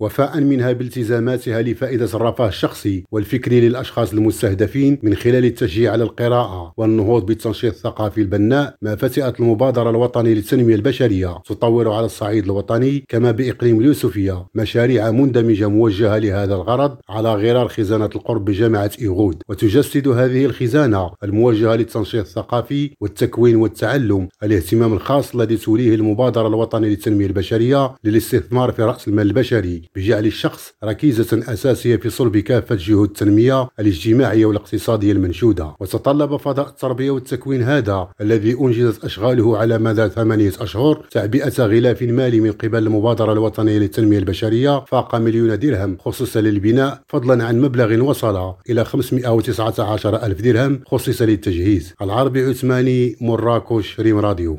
وفاء منها بالتزاماتها لفائدة الرفاه الشخصي والفكري للأشخاص المستهدفين من خلال التشجيع على القراءة والنهوض بالتنشيط الثقافي البناء ما فتئت المبادرة الوطنية للتنمية البشرية تطور على الصعيد الوطني كما بإقليم اليوسفية مشاريع مندمجة موجهة لهذا الغرض على غرار خزانة القرب بجامعة إيغود وتجسد هذه الخزانة الموجهة للتنشيط الثقافي والتكوين والتعلم الاهتمام الخاص الذي توليه المبادرة الوطنية للتنمية البشرية للاستثمار في رأس المال البشري بجعل الشخص ركيزة أساسية في صلب كافة جهود التنمية الاجتماعية والاقتصادية المنشودة. وتطلب فضاء التربية والتكوين هذا الذي أنجزت أشغاله على مدى ثمانية أشهر تعبئة غلاف مالي من قبل المبادرة الوطنية للتنمية البشرية فاق مليون درهم خصص للبناء فضلا عن مبلغ وصل إلى 519 ألف درهم خصص للتجهيز. العربي عثماني مراكش ريم راديو.